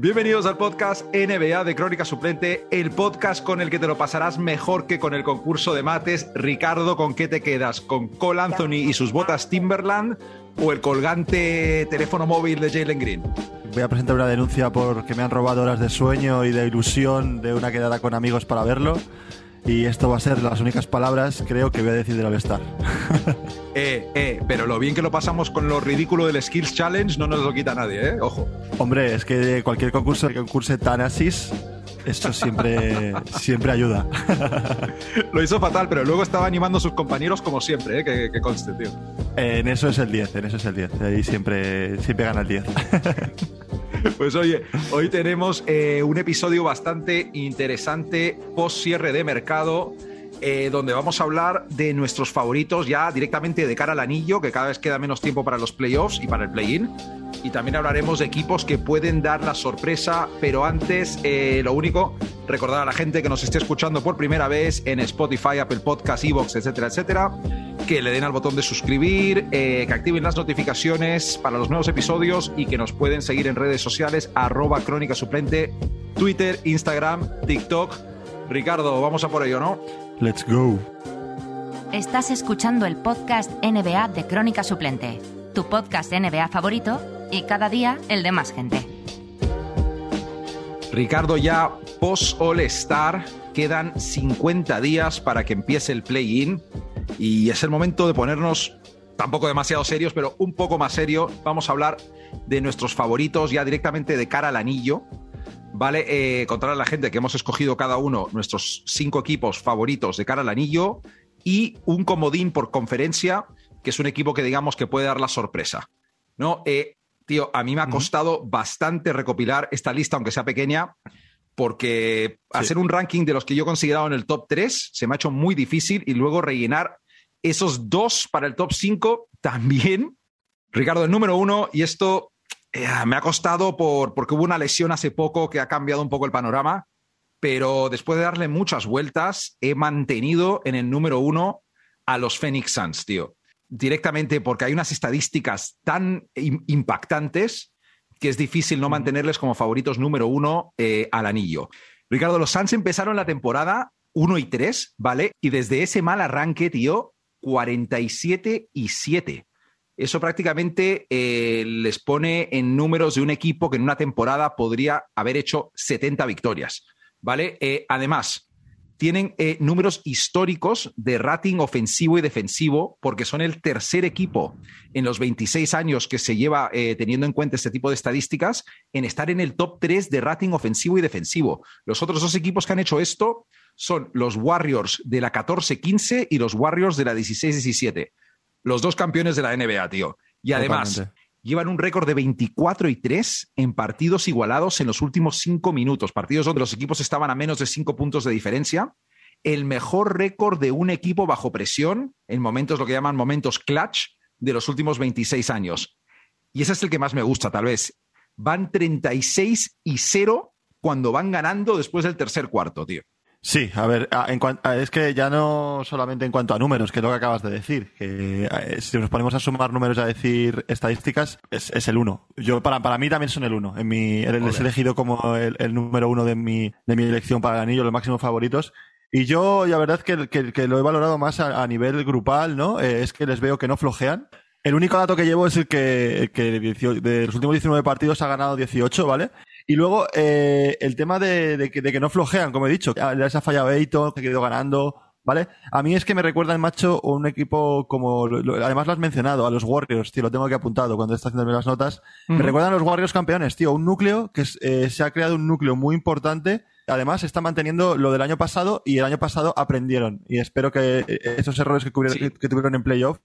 Bienvenidos al podcast NBA de Crónica Suplente, el podcast con el que te lo pasarás mejor que con el concurso de mates. Ricardo, ¿con qué te quedas? ¿Con Cole Anthony y sus botas Timberland o el colgante teléfono móvil de Jalen Green? Voy a presentar una denuncia porque me han robado horas de sueño y de ilusión de una quedada con amigos para verlo. Y esto va a ser las únicas palabras, creo, que voy a decir del All-Star. eh, eh, pero lo bien que lo pasamos con lo ridículo del Skills Challenge no nos lo quita nadie, ¿eh? Ojo. Hombre, es que cualquier concurso que concurse Tanasis, esto siempre, siempre ayuda. lo hizo fatal, pero luego estaba animando a sus compañeros como siempre, ¿eh? que, que conste, tío. en eso es el 10, en eso es el 10. Ahí siempre, siempre gana el 10. Pues oye, hoy tenemos eh, un episodio bastante interesante post cierre de mercado. Eh, donde vamos a hablar de nuestros favoritos ya directamente de cara al anillo, que cada vez queda menos tiempo para los playoffs y para el play-in. Y también hablaremos de equipos que pueden dar la sorpresa, pero antes, eh, lo único, recordar a la gente que nos esté escuchando por primera vez en Spotify, Apple Podcasts, Evox, etcétera, etcétera, que le den al botón de suscribir, eh, que activen las notificaciones para los nuevos episodios y que nos pueden seguir en redes sociales, arroba crónica suplente, Twitter, Instagram, TikTok. Ricardo, vamos a por ello, ¿no? Let's go. Estás escuchando el podcast NBA de Crónica Suplente, tu podcast NBA favorito y cada día el de más gente. Ricardo, ya post All Star quedan 50 días para que empiece el play-in y es el momento de ponernos tampoco demasiado serios, pero un poco más serio. Vamos a hablar de nuestros favoritos ya directamente de cara al anillo. Vale, eh, contar a la gente que hemos escogido cada uno nuestros cinco equipos favoritos de cara al anillo y un comodín por conferencia, que es un equipo que digamos que puede dar la sorpresa. ¿No? Eh, tío, a mí me ha costado bastante recopilar esta lista, aunque sea pequeña, porque hacer un ranking de los que yo he considerado en el top 3 se me ha hecho muy difícil y luego rellenar esos dos para el top 5 también. Ricardo, el número uno, y esto eh, me ha costado por, porque hubo una lesión hace poco que ha cambiado un poco el panorama, pero después de darle muchas vueltas, he mantenido en el número uno a los Phoenix Suns, tío. Directamente porque hay unas estadísticas tan impactantes que es difícil no mantenerles como favoritos número uno eh, al anillo. Ricardo, los Suns empezaron la temporada 1 y 3, ¿vale? Y desde ese mal arranque, tío, 47 y 7. Eso prácticamente eh, les pone en números de un equipo que en una temporada podría haber hecho 70 victorias, ¿vale? Eh, además, tienen eh, números históricos de rating ofensivo y defensivo, porque son el tercer equipo en los 26 años que se lleva eh, teniendo en cuenta este tipo de estadísticas en estar en el top 3 de rating ofensivo y defensivo. Los otros dos equipos que han hecho esto son los Warriors de la 14-15 y los Warriors de la 16-17. Los dos campeones de la NBA, tío. Y además. Llevan un récord de 24 y 3 en partidos igualados en los últimos cinco minutos, partidos donde los equipos estaban a menos de cinco puntos de diferencia. El mejor récord de un equipo bajo presión en momentos, lo que llaman momentos clutch, de los últimos 26 años. Y ese es el que más me gusta, tal vez. Van 36 y 0 cuando van ganando después del tercer cuarto, tío. Sí, a ver, en a- es que ya no solamente en cuanto a números, que es lo que acabas de decir, que eh, si nos ponemos a sumar números y a decir estadísticas, es, es el uno. Yo, para, para mí también son el uno. En mi, les he elegido como el, el número uno de mi, de mi elección para el anillo, los máximos favoritos. Y yo, la verdad, que, que, que lo he valorado más a, a nivel grupal, ¿no? Eh, es que les veo que no flojean. El único dato que llevo es el que, el que de, 18 de los últimos 19 partidos ha ganado 18, ¿vale? Y luego eh, el tema de, de que, de que no flojean, como he dicho, Ah, les ha fallado Eiton, que ha ido ganando, ¿vale? A mí es que me recuerda el macho un equipo como, lo- además lo has mencionado, a los Warriors, tío, lo tengo aquí apuntado cuando está haciendo las notas. Me recuerdan a los Warriors campeones, tío, un núcleo que eh, se ha creado un núcleo muy importante. Además, está manteniendo lo del año pasado y el año pasado aprendieron. Y espero que eh, esos errores que, cubrieron- Sí. que- que tuvieron en playoff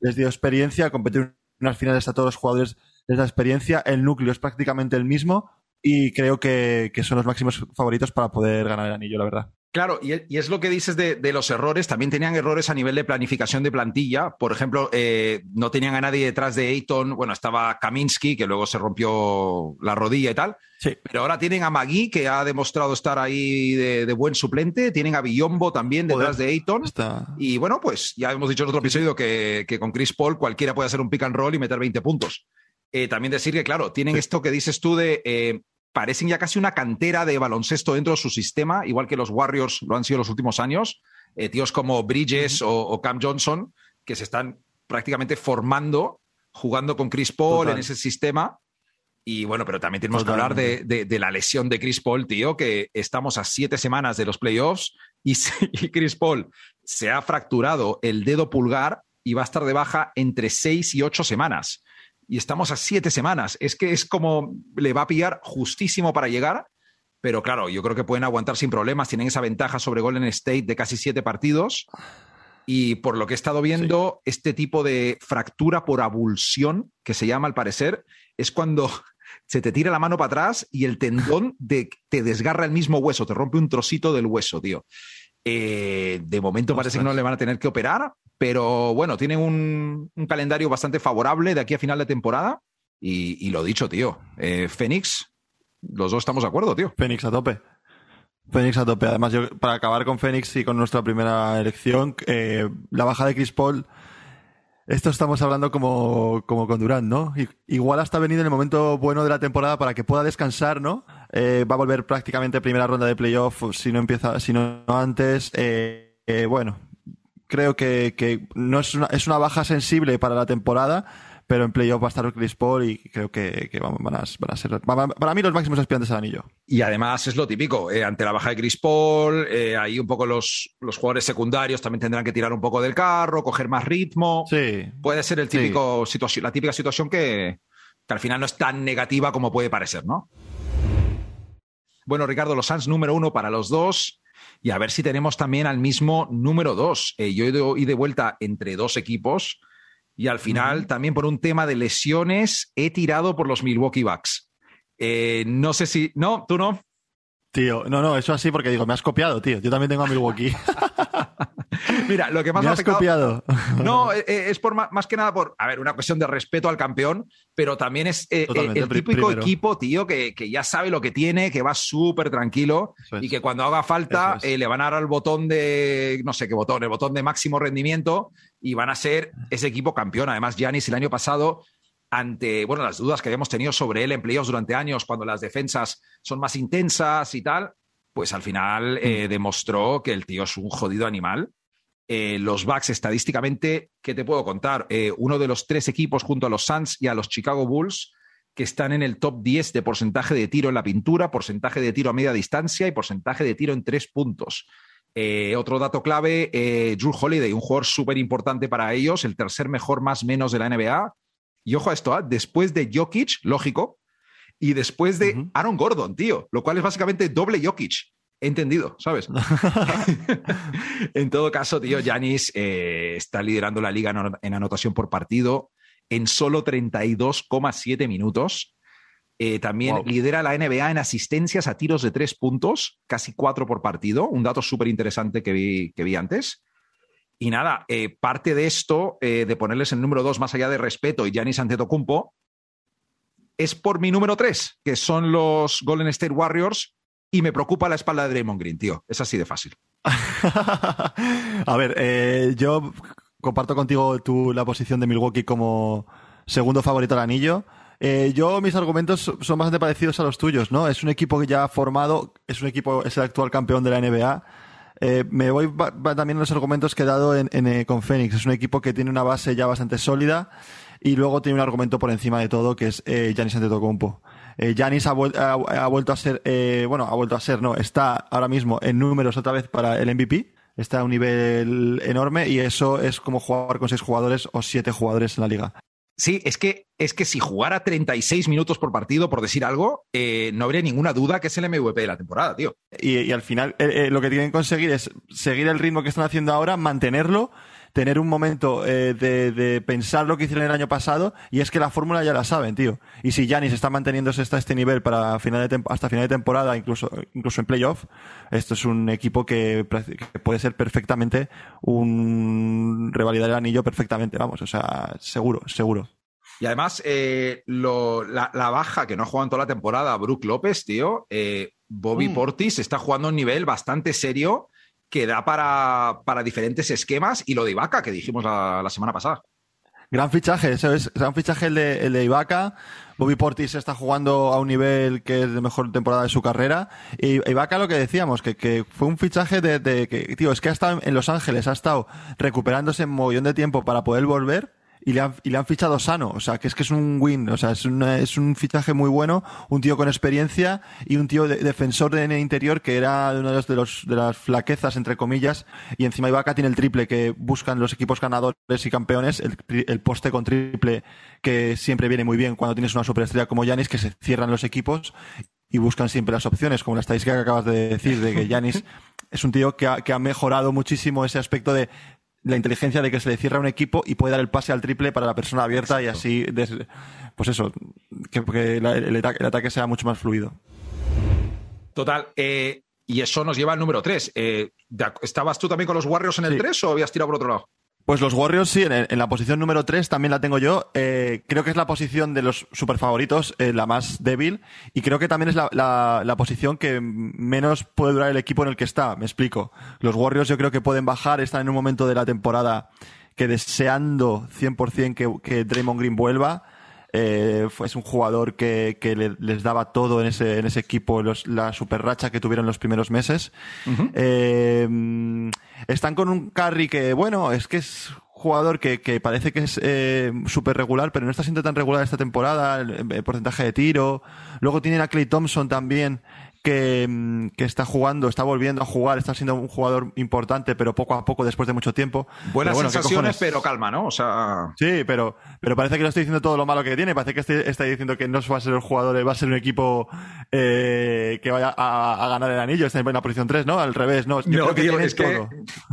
les dio experiencia, competir en unas finales a todos los jugadores les da experiencia. El núcleo es prácticamente el mismo y creo que, que son los máximos favoritos para poder ganar el anillo, la verdad. Claro, y, es lo que dices de, de los errores. También tenían errores a nivel de planificación de plantilla. Por ejemplo, eh, no tenían a nadie detrás de Ayton. Bueno, estaba Kaminsky, que luego se rompió la rodilla y tal. Sí. Pero ahora tienen a Magui, que ha demostrado estar ahí de, de buen suplente. Tienen a Billombo también detrás Joder. de Ayton. Está... Y bueno, pues ya hemos dicho en otro episodio que, que con Chris Paul cualquiera puede hacer un pick and roll y meter 20 puntos. Eh, también decir que, claro, tienen esto que dices tú de eh, parecen ya casi una cantera de baloncesto dentro de su sistema, igual que los Warriors lo han sido los últimos años. Eh, tíos como Bridges o, Cam Johnson, que se están prácticamente formando, jugando con Chris Paul en ese sistema. Y bueno, pero también tenemos que hablar de, la lesión de Chris Paul, tío, que estamos a siete semanas de los playoffs y, y Chris Paul se ha fracturado el dedo pulgar y va a estar de baja entre seis y ocho semanas y estamos a siete semanas. Es que es como le va a pillar justísimo para llegar, pero claro, yo creo que pueden aguantar sin problemas. Tienen esa ventaja sobre Golden State de casi siete partidos. Y por lo que he estado viendo, este tipo de fractura por abulsión, que se llama al parecer, es cuando se te tira la mano para atrás y el tendón te desgarra el mismo hueso, te rompe un trocito del hueso, tío. Eh, de momento parece que no le van a tener que operar, pero bueno, tienen un, calendario bastante favorable de aquí a final de temporada. Y, lo dicho, tío, eh, Fénix, los dos estamos de acuerdo, tío. Fénix a tope. Fénix a tope. Además, yo, para acabar con Fénix y con nuestra primera elección, eh, la baja de Chris Paul esto estamos hablando como, como con Durán, ¿no? Igual hasta venir en el momento bueno de la temporada para que pueda descansar, ¿no? Eh, va a volver prácticamente primera ronda de playoff, si no empieza, si no antes. Eh, eh, bueno, creo que, que no es una, es una baja sensible para la temporada, pero en playoff va a estar Chris Paul y creo que, van, a, ser para mí los máximos aspirantes al anillo. Y además es lo típico, eh, ante la baja de Chris Paul, eh, ahí un poco los, los jugadores secundarios también tendrán que tirar un poco del carro, coger más ritmo. Sí. Puede ser el típico situación, la típica situación que, que al final no es tan negativa como puede parecer, ¿no? Bueno, Ricardo, los Suns número uno para los dos. Y a ver si tenemos también al mismo número dos. Eh, yo he ido de vuelta entre dos equipos. Y al final, también por un tema de lesiones, he tirado por los Milwaukee Bucks. Eh, no sé si. No, tú no. Tío, no, no, eso así porque digo, me has copiado, tío. Yo también tengo a Milwaukee. Mira, lo que más me, has copiado. No, eh, eh, es por más, que nada por, a ver, una cuestión de respeto al campeón, pero también es el típico equipo, tío, que, ya sabe lo que tiene, que va súper tranquilo y que cuando haga falta le van a dar al botón de, no sé qué botón, el botón de máximo rendimiento y van a ser ese equipo campeón. Además, Giannis el año pasado ante bueno, las dudas que habíamos tenido sobre él en playoffs durante años, cuando las defensas son más intensas y tal, pues al final eh, mm. demostró que el tío es un jodido animal. Eh, los Bucks estadísticamente, ¿qué te puedo contar? Eh, uno de los tres equipos junto a los Suns y a los Chicago Bulls que están en el top 10 de porcentaje de tiro en la pintura, porcentaje de tiro a media distancia y porcentaje de tiro en tres puntos. Eh, otro dato clave, Drew Holiday, un jugador súper importante para ellos, el tercer mejor más menos de la NBA. Y ojo a esto, ¿ah? después de Jokic, lógico, y después de Aaron Gordon, tío, lo cual es básicamente doble Jokic. He entendido, ¿sabes? en todo caso, tío, Yanis eh, está liderando la liga en anotación por partido en solo 32,7 minutos. Eh, también lidera la NBA en asistencias a tiros de tres puntos, casi cuatro por partido, un dato súper interesante que vi, que vi antes. Y nada, eh, parte de esto, eh, de ponerles el número dos más allá de respeto y Giannis Antetokounmpo, es por mi número tres, que son los Golden State Warriors, y me preocupa la espalda de Draymond Green, tío. Es así de fácil. a ver, yo comparto contigo tu, la posición de Milwaukee como segundo favorito al anillo. Eh, yo, mis argumentos son bastante parecidos a los tuyos, ¿no? Es un equipo que ya ha formado, es un equipo, es el actual campeón de la NBA. Eh, me voy también a los argumentos que he dado en, eh, con Phoenix. Es un equipo que tiene una base ya bastante sólida y luego tiene un argumento por encima de todo que es Giannis Antetokounmpo. Giannis ha, ha, vuelto a ser, bueno, ha vuelto a ser, no, está ahora mismo en números otra vez para el MVP. Está a un nivel enorme y eso es como jugar con seis jugadores o siete jugadores en la liga. Sí, es que, es que si jugara 36 minutos por partido, por decir algo, eh, no habría ninguna duda que es el MVP de la temporada, tío. Y, al final, eh, eh, lo que tienen que conseguir es seguir el ritmo que están haciendo ahora, mantenerlo, tener un momento de, pensar lo que hicieron el año pasado, y es que la fórmula ya la saben, tío. Y si Yanis está manteniéndose hasta este nivel para final de hasta final de temporada, incluso, incluso en playoff, esto es un equipo que, que puede ser perfectamente un revalidar el anillo perfectamente, vamos, o sea, seguro, seguro. Y además, eh, la, baja que no ha jugado en toda la temporada, Brook López, tío, eh, Bobby mm. Portis está jugando a un nivel bastante serio que da para, diferentes esquemas y lo de Ibaka que dijimos la, semana pasada. Gran fichaje, eso es. Gran fichaje el de, el de Ibaka. Bobby Portis está jugando a un nivel que es de mejor temporada de su carrera. Y Ibaka lo que decíamos, que, que fue un fichaje de, de, que, tío, es que ha estado en Los Ángeles, ha estado recuperándose un mogollón de tiempo para poder volver y le, han, y le han fichado sano. O sea, que es que es un win. O sea, es, una, es un fichaje muy bueno. Un tío con experiencia y un tío de, defensor de, en el interior que era uno de, los, de, los, de las flaquezas, entre comillas. Y encima Ibaka tiene el triple que buscan los equipos ganadores y campeones. El, el poste con triple que siempre viene muy bien cuando tienes una superestrella como Yanis, que se cierran los equipos y buscan siempre las opciones, como la estadística que acabas de decir, de que Yanis es un tío que ha, que ha mejorado muchísimo ese aspecto de la inteligencia de que se le cierra un equipo y puede dar el pase al triple para la persona abierta Exacto. y así, des, pues eso, que, el, ataque, sea mucho más fluido. Total. Eh, y eso nos lleva al número 3. Eh, ¿Estabas tú también con los Warriors en el sí. 3 o habías tirado por otro lado? Pues los Warriors sí, en, la posición número 3 también la tengo yo. Eh, creo que es la posición de los super favoritos, eh, la más débil. Y creo que también es la, la, la, posición que menos puede durar el equipo en el que está. Me explico. Los Warriors yo creo que pueden bajar, están en un momento de la temporada que deseando 100% que, que Draymond Green vuelva. Eh, es un jugador que, que le, les daba todo en ese, en ese equipo, los, la super racha que tuvieron los primeros meses. Uh -huh. eh, están con un Curry que, bueno, es que es jugador que, que parece que es eh, súper regular, pero no está siendo tan regular esta temporada, el, el, porcentaje de tiro. Luego tienen a Clay Thompson también, que, que, está jugando, está volviendo a jugar, está siendo un jugador importante, pero poco a poco, después de mucho tiempo. Buenas pero bueno, sensaciones, pero calma, ¿no? O sea... Sí, pero, pero parece que no estoy diciendo todo lo malo que tiene, parece que estoy, está diciendo que no va a ser el jugador, va a ser un equipo eh, que vaya a, a, ganar el anillo, está en la posición 3, ¿no? Al revés, ¿no? Yo no, tío, que es, que,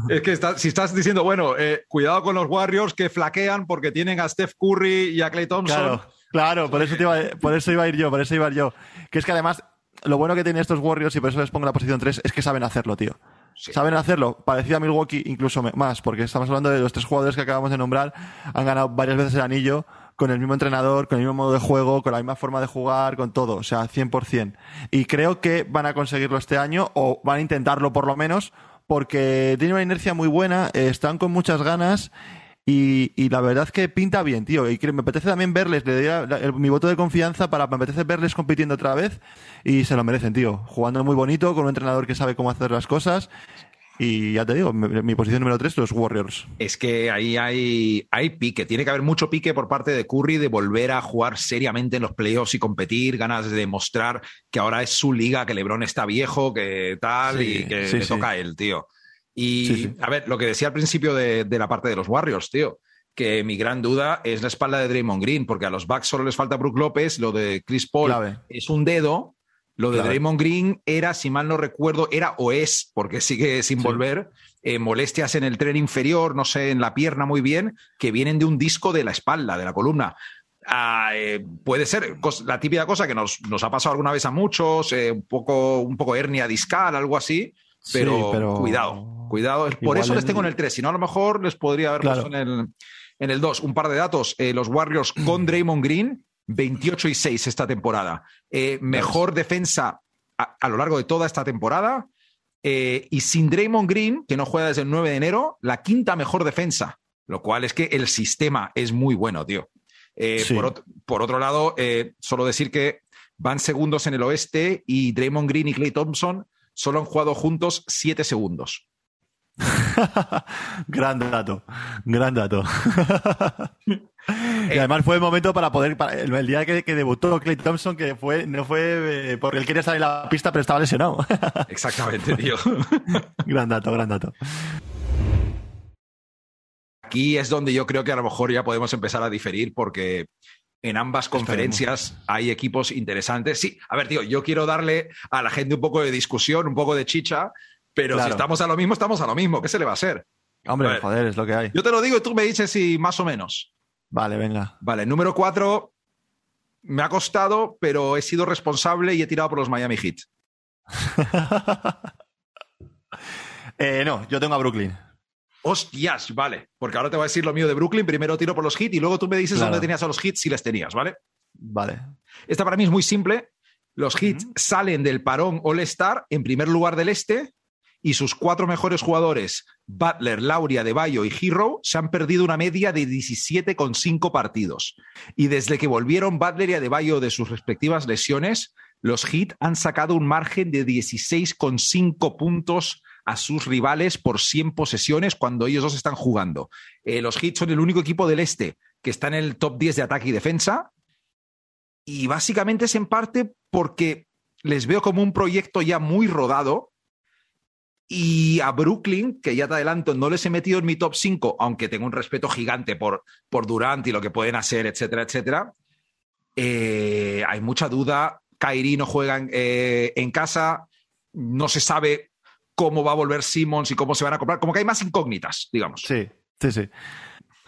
es que está, si estás diciendo, bueno, eh, cuidado con los Warriors que flaquean porque tienen a Steph Curry y a Clay Thompson. Claro. Claro, por eso, iba, por eso iba a ir yo, por eso iba a ir yo. Que es que además lo bueno que tienen estos Warriors, y por eso les pongo la posición 3, es que saben hacerlo, tío. Sí. Saben hacerlo, parecido a Milwaukee incluso más, porque estamos hablando de los tres jugadores que acabamos de nombrar, han ganado varias veces el anillo con el mismo entrenador, con el mismo modo de juego, con la misma forma de jugar, con todo, o sea, 100%. Y creo que van a conseguirlo este año, o van a intentarlo por lo menos, porque tienen una inercia muy buena, eh, están con muchas ganas y, y, la verdad es que pinta bien, tío. Y que me apetece también verles, le doy mi voto de confianza para me apetece verles compitiendo otra vez. Y se lo merecen, tío. Jugando muy bonito, con un entrenador que sabe cómo hacer las cosas. Y ya te digo, mi, mi posición número 3, los Warriors. Es que ahí hay, hay pique. Tiene que haber mucho pique por parte de Curry de volver a jugar seriamente en los playoffs y competir, ganas de demostrar que ahora es su liga, que LeBron está viejo, que tal, sí, y que sí, le sí. toca a él, tío. Y sí, sí. a ver, lo que decía al principio de, de, la parte de los Warriors, tío, que mi gran duda es la espalda de Draymond Green, porque a los Bucks solo les falta Brook López, lo de Chris Paul Clave. es un dedo, lo de clave. Draymond Green era, si mal no recuerdo, era o es, porque sigue sin sí. volver, eh, molestias en el tren inferior, no sé, en la pierna muy bien, que vienen de un disco de la espalda, de la columna. Uh, eh, puede ser la típica cosa que nos, nos, ha pasado alguna vez a muchos, eh, un, poco, un poco hernia discal, algo así, pero, sí, pero... cuidado, Cuidado, por eso les tengo en el 3, si no a lo mejor les podría haber claro. puesto en el, en el 2. Un par de datos, eh, los Warriors con Draymond Green, 28 y 6 esta temporada. Eh, mejor defensa a, a, lo largo de toda esta temporada. Eh, y sin Draymond Green, que no juega desde el 9 de enero, la quinta mejor defensa. Lo cual es que el sistema es muy bueno, tío. Sí. por, por, otro lado, solo decir que van segundos en el oeste y Draymond Green y Clay Thompson solo han jugado juntos 7 segundos. gran dato, gran dato. y además fue el momento para poder, para, el, el, día que, que, debutó Clay Thompson, que fue, no fue eh, porque él quería salir en la pista, pero estaba lesionado. Exactamente, tío. gran dato, gran dato. Aquí es donde yo creo que a lo mejor ya podemos empezar a diferir porque en ambas conferencias Esperemos. hay equipos interesantes. Sí, a ver, tío, yo quiero darle a la gente un poco de discusión, un poco de chicha, pero claro. si estamos a lo mismo, estamos a lo mismo. ¿Qué se le va a hacer? Hombre, a joder, es lo que hay. Yo te lo digo y tú me dices si más o menos. Vale, venga. Vale, número cuatro. Me ha costado, pero he sido responsable y he tirado por los Miami Heat. eh, no, yo tengo a Brooklyn. Hostias, vale. Porque ahora te voy a decir lo mío de Brooklyn. Primero tiro por los Heat y luego tú me dices claro. dónde tenías a los Heat si les tenías, ¿vale? Vale. Esta para mí es muy simple. Los Heat uh -huh. salen del parón All-Star en primer lugar del este y sus cuatro mejores jugadores, Butler, Lauria, Bayo y Hero, se han perdido una media de 17,5 partidos. Y desde que volvieron Butler y Adebayo de sus respectivas lesiones, los Heat han sacado un margen de 16,5 puntos a sus rivales por 100 posesiones cuando ellos dos están jugando. Eh, los Heat son el único equipo del este que está en el top 10 de ataque y defensa. Y básicamente es en parte porque les veo como un proyecto ya muy rodado. Y a Brooklyn, que ya te adelanto, no les he metido en mi top 5, aunque tengo un respeto gigante por, por Durant y lo que pueden hacer, etcétera, etcétera. Eh, hay mucha duda. Kairi no juega eh, en casa. No se sabe cómo va a volver Simmons y cómo se van a comprar. Como que hay más incógnitas, digamos. Sí, sí, sí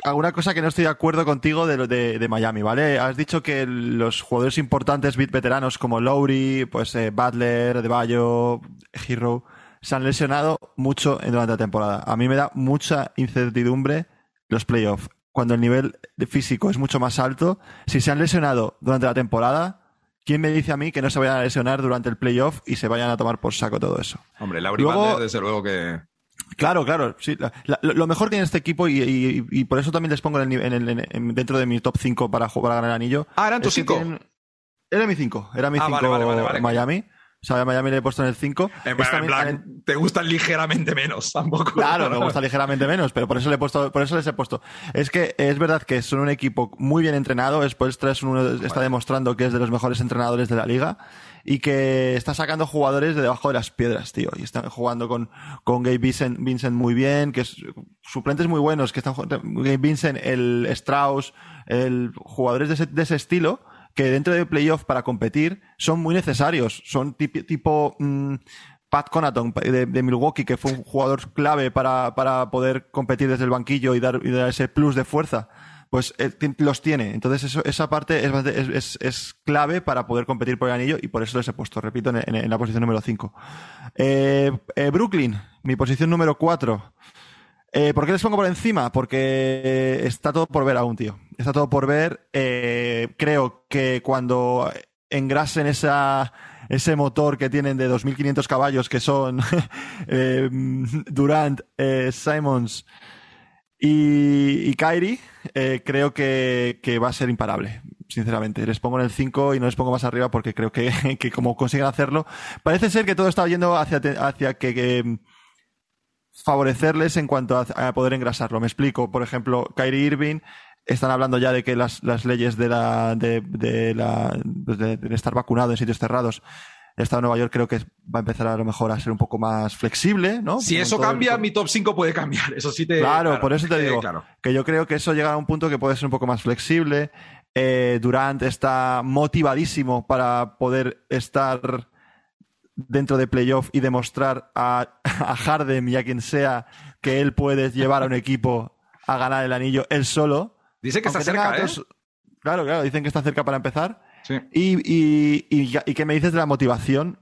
alguna cosa que no estoy de acuerdo contigo de, de, de Miami, ¿vale? Has dicho que los jugadores importantes, veteranos como Lowry, pues eh, Butler, De Bayo, Hero, se han lesionado mucho durante la temporada. A mí me da mucha incertidumbre los playoffs. Cuando el nivel físico es mucho más alto, si se han lesionado durante la temporada, ¿quién me dice a mí que no se vayan a lesionar durante el playoff y se vayan a tomar por saco todo eso? Hombre, Butler, desde luego que Claro, claro. Sí, lo mejor que tiene este equipo, y, por eso también les pongo en el, dentro de mi top 5 para, para ganar el anillo. Ah, eran tus 5. Era mi 5. Era mi 5 ah, Miami. O sea, a Miami le he puesto en el 5. En, plan, te gustan ligeramente menos, tampoco. Claro, me gusta ligeramente menos, pero por eso le he puesto, por eso les he puesto. Es que es verdad que son un equipo muy bien entrenado. Después uno está demostrando que es de los mejores entrenadores de la liga y que está sacando jugadores de debajo de las piedras, tío. Y están jugando con, con Gabe Vincent, Vincent muy bien, que es suplentes muy buenos, que están Gabe Vincent, el Strauss, el jugadores de ese, de ese estilo, que dentro de playoff para competir son muy necesarios. Son tipo, mm, Pat Conaton de, Milwaukee, que fue un jugador clave para, para poder competir desde el banquillo y dar, y dar ese plus de fuerza pues eh, los tiene. Entonces eso, esa parte es, es, es, clave para poder competir por el anillo y por eso les he puesto, repito, en, en, la posición número 5. Eh, eh, Brooklyn, mi posición número 4. Eh, ¿Por qué les pongo por encima? Porque está todo por ver aún, tío. Está todo por ver. creo que cuando engrasen esa, ese motor que tienen de 2.500 caballos, que son Durant, Simons, y, y Kairi, eh, creo que, que, va a ser imparable, sinceramente. Les pongo en el 5 y no les pongo más arriba porque creo que, que como consiguen hacerlo, parece ser que todo está yendo hacia, hacia que, mm, favorecerles en cuanto a, poder engrasarlo. Me explico. Por ejemplo, Kyrie Irving, están hablando ya de que las, las leyes de la, de, de la, pues de, de estar vacunado en sitios cerrados el Estado de Nueva York creo que va a empezar a lo mejor a ser un poco más flexible, ¿no? Si eso cambia, mi top 5 puede cambiar. Eso sí te. Claro, por eso te digo que yo creo que eso llega a un punto que puede ser un poco más flexible. Eh, Durant está motivadísimo para poder estar dentro de playoff y demostrar a, a Harden y a quien sea que él puede llevar a un equipo a ganar el anillo él solo. Dice que está cerca, ¿eh? Claro, claro, dicen que está cerca para empezar. Y, y, y, qué me dices de la motivación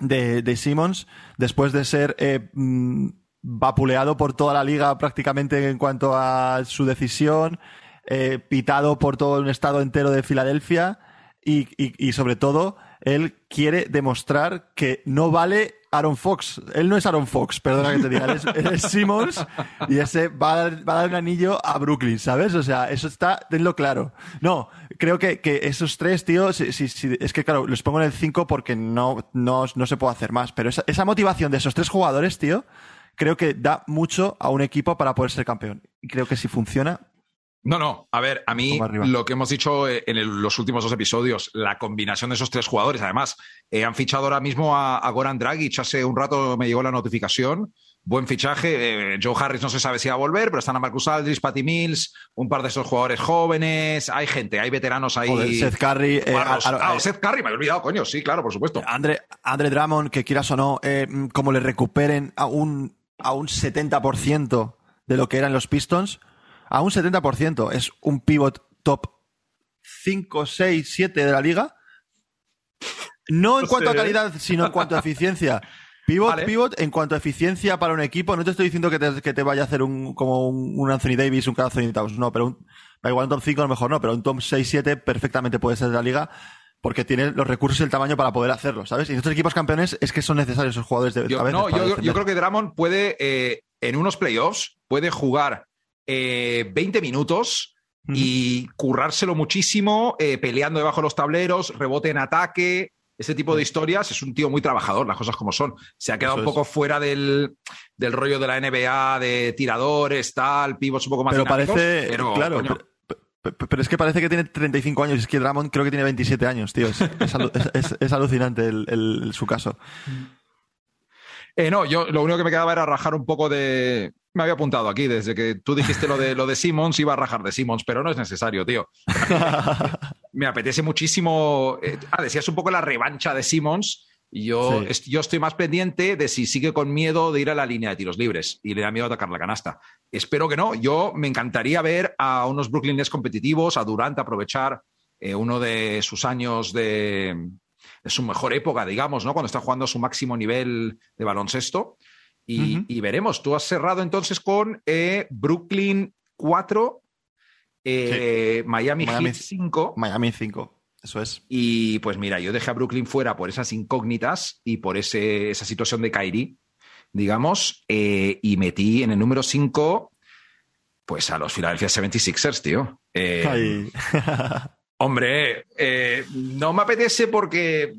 de, de Simmons después de ser eh, mm, vapuleado por toda la liga prácticamente en cuanto a su decisión, eh, pitado por todo un estado entero de Filadelfia y, y sobre todo él quiere demostrar que no vale Aaron Fox. Él no es Aaron Fox, perdona que te diga, él es, Simmons y ese va a, dar, va a, dar, un anillo a Brooklyn, ¿sabes? O sea, eso está, tenlo claro. No, creo que, esos tres, tío, si, si, es que claro, los pongo en el 5 porque no, no, no se puede hacer más, pero esa, esa motivación de esos tres jugadores, tío, creo que da mucho a un equipo para poder ser campeón. Y creo que si funciona, no, no. A ver, a mí lo que hemos dicho eh, en los últimos dos episodios, la combinación de esos tres jugadores, además, eh, han fichado ahora mismo a, Goran Dragic. Hace un rato me llegó la notificación. Buen fichaje. Eh, Joe Harris no se sabe si va a volver, pero están a Marcus Aldridge, Patty Mills, un par de esos jugadores jóvenes. Hay gente, hay veteranos ahí. Seth Curry. ah, Seth Curry, me había olvidado, coño. Sí, claro, por supuesto. Andre, Andre Drummond, que quieras o no, como le recuperen a un, a un 70% de lo que eran los Pistons a un 70%. Es un pivot top 5, 6, 7 de la liga. No en cuanto a calidad, sino en cuanto a eficiencia. Pivot, pivot, en cuanto a eficiencia para un equipo, no te estoy diciendo que te, que te vaya a hacer un, como un, Anthony Davis, un Anthony Towns, no, pero un, igual un top 5 a lo mejor no, pero un top 6, 7 perfectamente puede ser de la liga porque tiene los recursos y el tamaño para poder hacerlo, ¿sabes? Y en estos equipos campeones es que son necesarios esos jugadores de yo, a veces No, yo, creo que Dramon puede, eh, en unos playoffs, puede jugar eh, 20 minutos y currárselo muchísimo, eh, peleando debajo de los tableros, rebote en ataque, ese tipo de historias. Es un tío muy trabajador, las cosas como son. Se ha quedado Eso un poco es. fuera del, del rollo de la NBA, de tiradores, tal, pivots un poco más Pero parece, pero, claro, coño, pero, es que parece que tiene 35 años, es que Dramon creo que tiene 27 años, tío. Es, es alu- es- es- es alucinante el- el- su caso. Eh, no, yo lo único que me quedaba era rajar un poco de. Me había apuntado aquí, desde que tú dijiste lo de lo de Simmons, iba a rajar de Simmons, pero no es necesario, tío. Me apetece muchísimo. eh, ah, decías un poco la revancha de Simmons. Yo, Sí. est- yo estoy más pendiente de si sigue con miedo de ir a la línea de tiros libres y le da miedo atacar la canasta. Espero que no. Yo me encantaría ver a unos Brooklyn Nets competitivos, a Durant aprovechar eh, uno de sus años de, de su mejor época, digamos, ¿no? Cuando está jugando a su máximo nivel de baloncesto. Y, veremos. Tú has cerrado entonces con eh, Brooklyn 4, eh, Miami, Miami- Heat 5. Miami 5, eso es. Y pues mira, yo dejé a Brooklyn fuera por esas incógnitas y por ese, esa situación de Kyrie, digamos, eh, y metí en el número 5 pues a los Philadelphia 76ers, tío. Eh. Hombre, eh, no me apetece porque,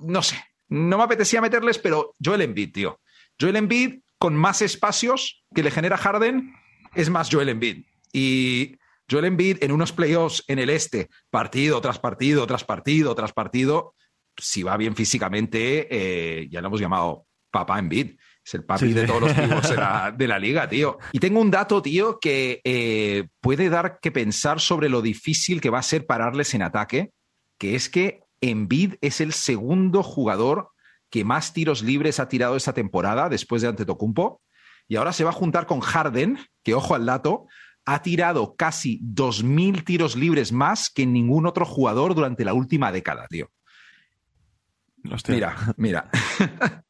no sé, no me apetecía meterles, pero Joel Embiid, tío. Joel Embiid con más espacios que le genera Harden es más Joel Embiid. Y Joel Embiid en unos playoffs en el este, partido tras partido, tras partido, tras partido, si va bien físicamente, eh, ya lo hemos llamado papá Embiid. Es el papi Sí, de todos los pivots de la, de la liga, tío. Y tengo un dato, tío, que eh, puede dar que pensar sobre lo difícil que va a ser pararles en ataque, que es que Embiid es el segundo jugador que más tiros libres ha tirado esta temporada después de Antetokounmpo. Y ahora se va a juntar con Harden, que ojo al dato, ha tirado casi 2.000 tiros libres más que ningún otro jugador durante la última década, tío. Hostia. Mira, mira.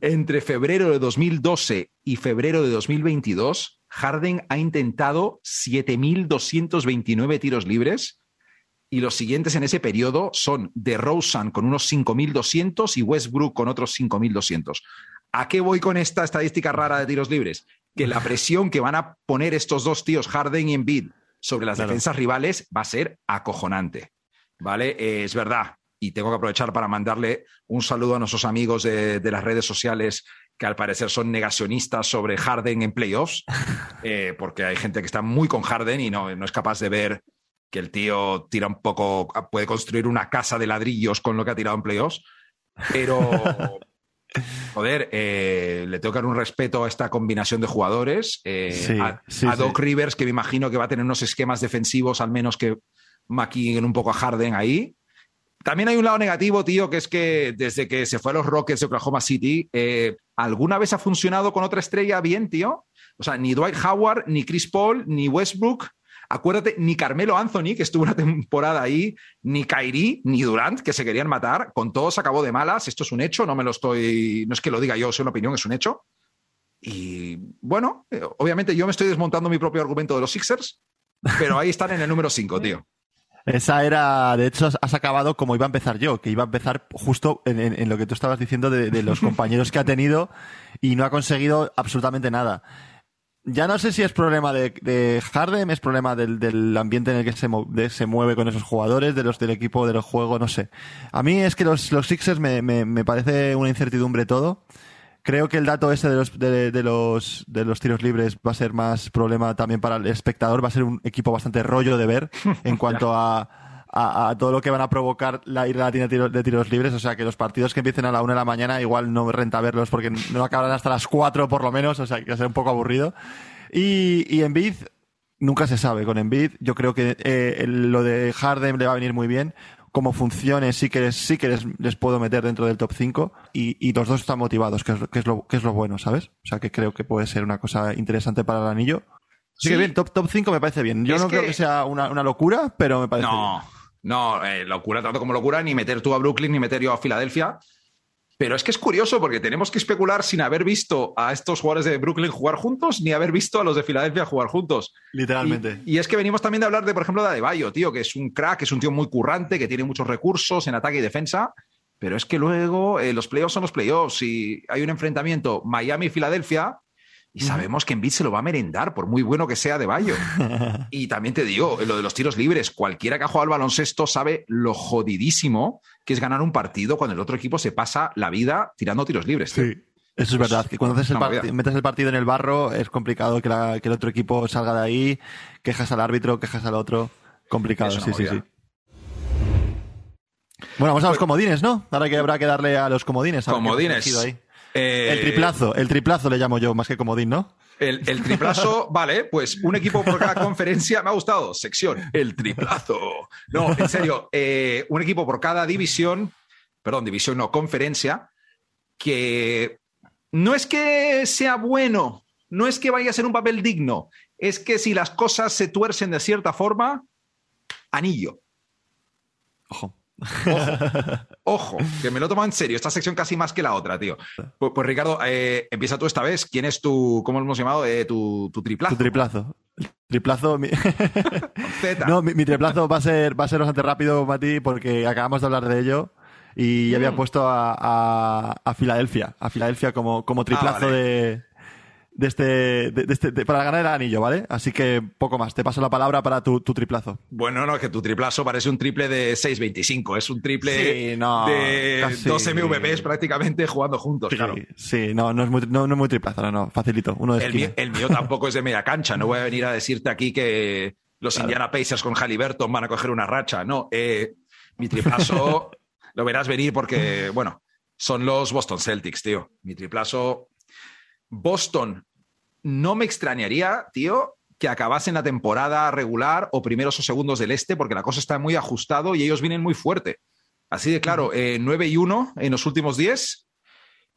Entre febrero de 2012 y febrero de 2022, Harden ha intentado 7.229 tiros libres y los siguientes en ese periodo son DeRozan con unos 5.200 y Westbrook con otros 5.200. ¿A qué voy con esta estadística rara de tiros libres? Que la presión que van a poner estos dos tíos, Harden y Embiid, sobre las Claro. defensas rivales va a ser acojonante. ¿Vale? Eh, es verdad. Y tengo que aprovechar para mandarle un saludo a nuestros amigos de, de las redes sociales que al parecer son negacionistas sobre Harden en playoffs, eh, porque hay gente que está muy con Harden y no, no es capaz de ver que el tío tira un poco, puede construir una casa de ladrillos con lo que ha tirado en playoffs, pero joder, eh, le tengo que dar un respeto a esta combinación de jugadores, eh, Sí, a, sí, a sí. Doc Rivers, que me imagino que va a tener unos esquemas defensivos al menos que maquillen un poco a Harden ahí. También hay un lado negativo, tío, que es que desde que se fue a los Rockets de Oklahoma City, eh, ¿alguna vez ha funcionado con otra estrella bien, tío? O sea, ni Dwight Howard, ni Chris Paul, ni Westbrook. Acuérdate, ni Carmelo Anthony, que estuvo una temporada ahí, ni Kyrie, ni Durant, que se querían matar. Con todos acabó de malas. Esto es un hecho, no me lo estoy. No es que lo diga yo, es una opinión, es un hecho. Y bueno, eh, obviamente yo me estoy desmontando mi propio argumento de los Sixers, pero ahí están en el número 5, tío. Esa era, de hecho, has- has acabado como iba a empezar yo, que iba a empezar justo en, en- en lo que tú estabas diciendo de, de los compañeros que ha tenido y no ha conseguido absolutamente nada. Ya no sé si es problema de, de Harden, es problema del, del ambiente en el que se, de- se mueve con esos jugadores, de los del equipo, de los juegos, no sé. A mí es que los, los Sixers me, me, me parece una incertidumbre todo. Creo que el dato ese de los, de, de los, de los tiros libres va a ser más problema también para el espectador. Va a ser un equipo bastante rollo de ver en cuanto a, a, a todo lo que van a provocar la ir a la línea de tiros, libres. O sea, que los partidos que empiecen a la una de la mañana igual no renta verlos porque no acabarán hasta las cuatro por lo menos. O sea, que va a ser un poco aburrido. Y, y Embiid, nunca se sabe con Embiid. Yo creo que eh, lo de Harden le va a venir muy bien. Cómo funcione, sí que, les, sí que les, les puedo meter dentro del top 5 y, y los dos están motivados, que es, lo- que, es lo, que es lo bueno, ¿sabes? O sea que creo que puede ser una cosa interesante para el anillo. Así Sí. que bien, top, top 5 me parece bien. Yo Es no creo que- que sea una, una locura, pero me parece bien. No, eh, locura tanto como locura, ni meter tú a Brooklyn, ni meter yo a Filadelfia. Pero es que es curioso porque tenemos que especular sin haber visto a estos jugadores de Brooklyn jugar juntos ni haber visto a los de Filadelfia jugar juntos. Literalmente. Y, y, es que venimos también de hablar de, por ejemplo, de Adebayo, tío, que es un crack, es un tío muy currante, que tiene muchos recursos en ataque y defensa. Pero es que luego eh, los playoffs son los playoffs y hay un enfrentamiento Miami-Filadelfia y sabemos que Embiid se lo va a merendar, por muy bueno que sea de Bayo. y también te digo, lo de los tiros libres, cualquiera que ha jugado al baloncesto sabe lo jodidísimo que es ganar un partido cuando el otro equipo se pasa la vida tirando tiros libres. Tío. Sí. Eso es verdad, que cuando haces el metes el partido en el barro es complicado que, la, que, el otro equipo salga de ahí, quejas al árbitro, quejas al otro. Complicado, sí, sí, sí. Bueno, vamos a los comodines, ¿no? Ahora que habrá que darle a los comodines. Comodines. Ahí. Eh, el triplazo, el triplazo le llamo yo, más que comodín, ¿no? El, el triplazo, vale, pues un equipo por cada conferencia. Me ha gustado, sección, el triplazo. No, en serio, eh, un equipo por cada división, perdón, división no, conferencia, que no es que sea bueno, no es que vaya a ser un papel digno, es que si las cosas se tuercen de cierta forma, anillo. Ojo. Ojo, ojo, que me lo tomo en serio. Esta sección casi más que la otra, tío. Pues, pues Ricardo, eh, empieza tú esta vez. ¿Quién es tu, cómo lo hemos llamado? Eh, tu, tu, triplazo. Tu triplazo. Triplazo. Mi... no, mi, mi, triplazo va a ser, va a ser bastante rápido, Mati, porque acabamos de hablar de ello. Y mm. había puesto a, a, a, Filadelfia, a Filadelfia como, como triplazo ah, vale. de, de este, de, de este de, para ganar el anillo, ¿vale? Así que poco más. Te paso la palabra para tu, tu triplazo. Bueno, no, que tu triplazo parece un triple de 6.25. Es un triple sí, no, de casi... dos MVPs prácticamente jugando juntos, sí, claro. Sí, no, no es muy, no, no es muy triplazo, no, no, facilito. Uno de el, mío, el mío tampoco es de media cancha. No voy a venir a decirte aquí que los claro. Indiana Pacers con Halliburton van a coger una racha. No, eh, mi triplazo lo verás venir porque, bueno, son los Boston Celtics, tío. Mi triplazo Boston, no me extrañaría, tío, que acabasen la temporada regular o primeros o segundos del este, porque la cosa está muy ajustado y ellos vienen muy fuerte. Así de claro, eh, 9 y 1 en los últimos 10.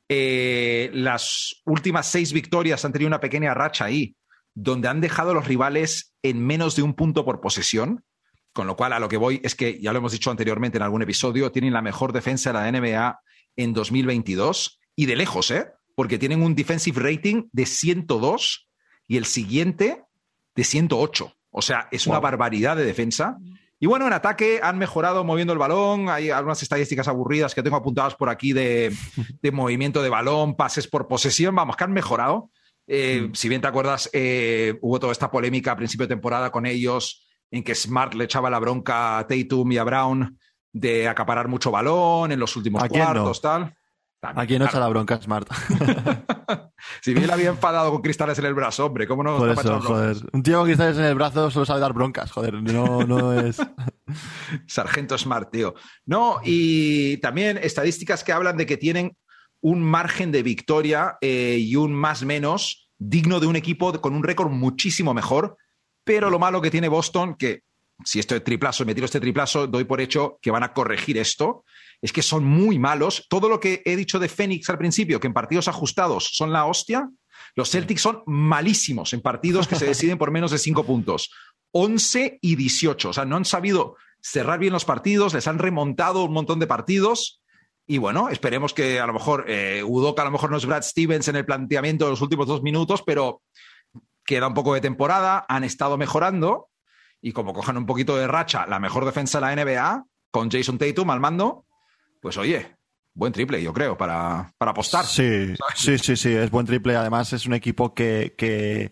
Eh, las últimas seis victorias han tenido una pequeña racha ahí, donde han dejado a los rivales en menos de un punto por posesión. Con lo cual, a lo que voy es que, ya lo hemos dicho anteriormente en algún episodio, tienen la mejor defensa de la NBA en 2022 y de lejos, ¿eh? Porque tienen un defensive rating de 102 y el siguiente de 108. O sea, es una wow. barbaridad de defensa. Y bueno, en ataque han mejorado moviendo el balón. Hay algunas estadísticas aburridas que tengo apuntadas por aquí de, de movimiento de balón, pases por posesión. Vamos, que han mejorado. Eh, mm. Si bien te acuerdas, eh, hubo toda esta polémica a principio de temporada con ellos en que Smart le echaba la bronca a Tatum y a Brown de acaparar mucho balón en los últimos cuartos, no? tal. También, ¿A quién no echa la bronca Smart? si bien había enfadado con cristales en el brazo, hombre, ¿cómo no? Por eso, joder. Un tío con cristales en el brazo solo sabe dar broncas, joder. No, no es. Sargento Smart, tío. No, y también estadísticas que hablan de que tienen un margen de victoria eh, y un más menos digno de un equipo con un récord muchísimo mejor. Pero lo malo que tiene Boston, que si esto es triplazo, me tiro este triplazo, doy por hecho que van a corregir esto es que son muy malos. Todo lo que he dicho de Phoenix al principio, que en partidos ajustados son la hostia, los Celtics son malísimos en partidos que se deciden por menos de cinco puntos. 11 y 18. O sea, no han sabido cerrar bien los partidos, les han remontado un montón de partidos. Y bueno, esperemos que a lo mejor eh, Udoka a lo mejor no es Brad Stevens en el planteamiento de los últimos dos minutos, pero queda un poco de temporada, han estado mejorando y como cojan un poquito de racha, la mejor defensa de la NBA con Jason Tatum al mando, pues oye, buen triple, yo creo, para, para apostar. Sí, sí, sí, sí, es buen triple. Además, es un equipo que, que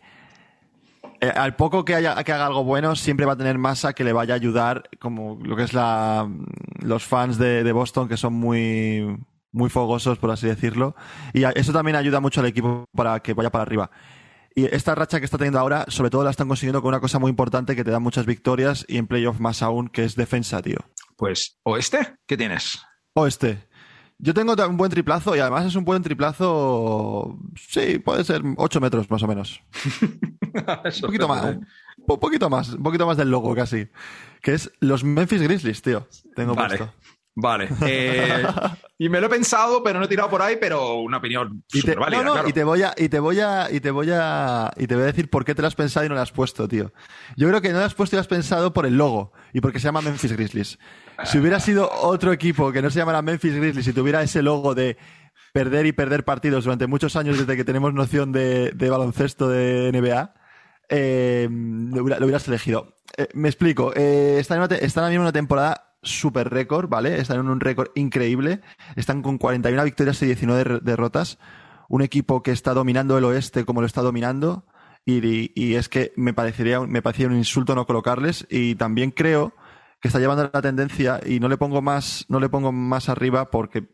eh, al poco que, haya, que haga algo bueno, siempre va a tener masa que le vaya a ayudar, como lo que es la, los fans de, de Boston, que son muy, muy fogosos, por así decirlo. Y eso también ayuda mucho al equipo para que vaya para arriba. Y esta racha que está teniendo ahora, sobre todo la están consiguiendo con una cosa muy importante que te da muchas victorias y en playoff más aún, que es defensa, tío. Pues, ¿oeste? ¿Qué tienes? Oeste. Yo tengo un buen triplazo y además es un buen triplazo. Sí, puede ser 8 metros más o menos. un poquito más. Un poquito más. Un poquito más del logo casi. Que es los Memphis Grizzlies, tío. Tengo vale. puesto. Vale. Eh, y me lo he pensado, pero no he tirado por ahí, pero una opinión Y te, súper válida, no, no, claro. y te voy a, y te voy a, y te voy a, y te voy a decir por qué te lo has pensado y no lo has puesto, tío. Yo creo que no lo has puesto y lo has pensado por el logo y porque se llama Memphis Grizzlies. Si hubiera sido otro equipo que no se llamara Memphis Grizzlies y tuviera ese logo de perder y perder partidos durante muchos años desde que tenemos noción de, de baloncesto de NBA, eh, lo, hubiera- lo hubieras elegido. Eh, me explico. Están, en una están en una temporada super récord, ¿vale? Están en un récord increíble. Están con 41 victorias y 19 re- derrotas. Un equipo que está dominando el oeste como lo está dominando. Y, es que me parecería, me parecía un insulto no colocarles. Y también creo que está llevando la tendencia y no le pongo más, no le pongo más arriba porque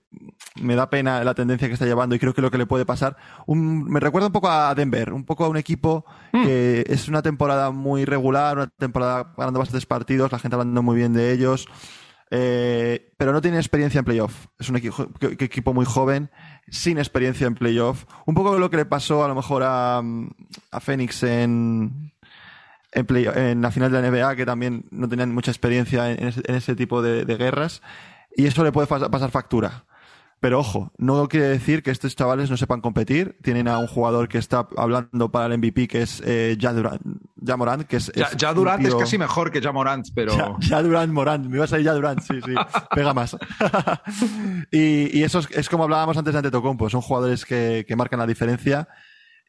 me da pena la tendencia que está llevando y creo que lo que le puede pasar. Un- me recuerda un poco a Denver, un poco a un equipo que es una temporada muy regular, una temporada ganando bastantes partidos, la gente hablando muy bien de ellos, eh, pero no tiene experiencia en playoff. Es un equipo, equipo muy joven, sin experiencia en playoff. Un poco lo que le pasó a lo mejor a, mm, a Phoenix en, en, la final de la NBA, que también no tenían mucha experiencia en ese, tipo de, guerras, y eso le puede pas- pasar factura. Pero ojo, no quiere decir que estos chavales no sepan competir. Tienen a un jugador que está hablando para el MVP, que es eh, Ja Durant, Ja Morant, que es, Ya, es ya Durant es casi mejor que ya Morant, pero. ya, ya Durant Morant, me iba a salir ya Durant, sí, sí, pega más. y, y eso es, es como hablábamos antes de Antetokounmpo, son jugadores que, que marcan la diferencia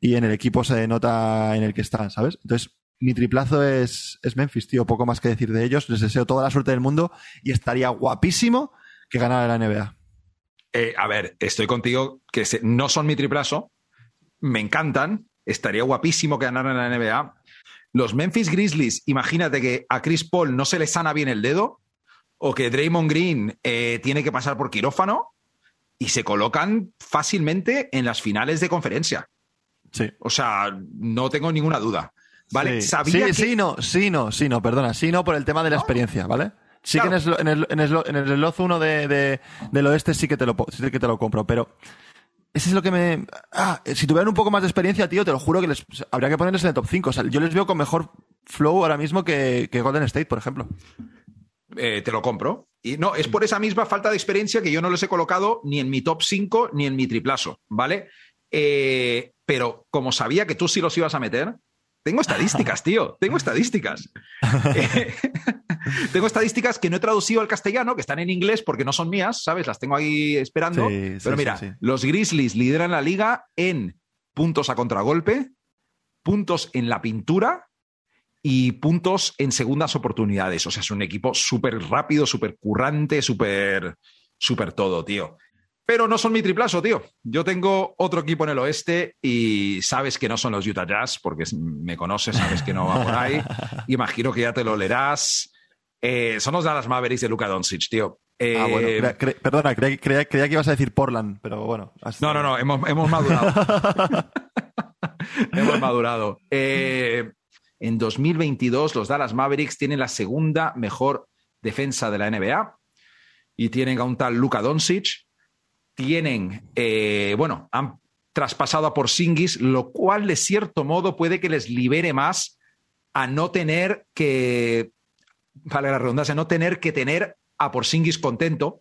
y en el equipo se nota en el que están, ¿sabes? Entonces, mi triplazo es, es Memphis, tío, poco más que decir de ellos, les deseo toda la suerte del mundo y estaría guapísimo que ganara la NBA. Eh, a ver, estoy contigo, que se- no son mi triplazo, me encantan, estaría guapísimo que ganaran en la NBA. Los Memphis Grizzlies, imagínate que a Chris Paul no se le sana bien el dedo, o que Draymond Green eh, tiene que pasar por quirófano, y se colocan fácilmente en las finales de conferencia. Sí. O sea, no tengo ninguna duda. ¿Vale? Sí, Sabía sí, que- sí, no, sí, no, sí, no, perdona, sí, no por el tema de la experiencia, ¿vale? Sí Claro. que en el, en el, en el, en el slot 1 de, de- del oeste sí que te lo sí que te lo compro, pero ese es lo que me ah, si tuvieran un poco más de experiencia, tío, te lo juro que les habría que ponerles en el top 5, o sea, yo les veo con mejor flow ahora mismo que, que Golden State, por ejemplo. eh, te lo compro. Y no, es por esa misma falta de experiencia que yo no los he colocado ni en mi top 5 ni en mi triplazo, ¿vale? Eh, pero como sabía que tú sí los ibas a meter, tengo estadísticas, tío, tengo estadísticas. Eh, tengo estadísticas que no he traducido al castellano, que están en inglés porque no son mías, ¿sabes? Las tengo ahí esperando. Sí, pero sí, mira, sí. los Grizzlies lideran la liga en puntos a contragolpe, puntos en la pintura y puntos en segundas oportunidades. O sea, es un equipo súper rápido, súper currante, súper, súper todo, tío. Pero no son mi triplazo, tío. Yo tengo otro equipo en el oeste y sabes que no son los Utah Jazz, porque me conoces, sabes que no va por ahí. Imagino que ya te lo leerás. Eh, son los Dallas Mavericks de Luka Doncic, tío. ah, bueno, Eh, cre- cre- perdona, creía, que ibas a decir Portland, pero bueno. no, no, no, hemos, hemos madurado. hemos madurado. Eh, en 2022, los Dallas Mavericks tienen la segunda mejor defensa de la NBA y tienen a un tal Luka Doncic. Tienen, eh, bueno, han traspasado a Porzingis, lo cual de cierto modo puede que les libere más a no tener que, vale la redundancia, no tener que tener a Porzingis contento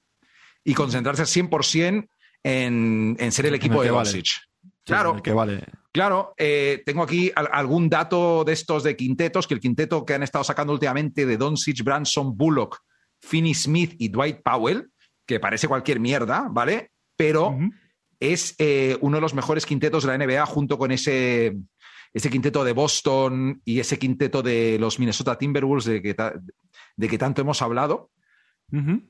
y concentrarse 100% en, en ser el equipo el de vale. Doncic. Sí, Claro, que vale. Claro, eh, tengo aquí al- algún dato de estos de quintetos, que el quinteto que han estado sacando últimamente de Doncic, Branson, Bullock, Finney Smith y Dwight Powell, que parece cualquier mierda, ¿vale? Pero es eh, uno de los mejores quintetos de la NBA junto con ese, ese quinteto de Boston y ese quinteto de los Minnesota Timberwolves de que, ta- de que tanto hemos hablado.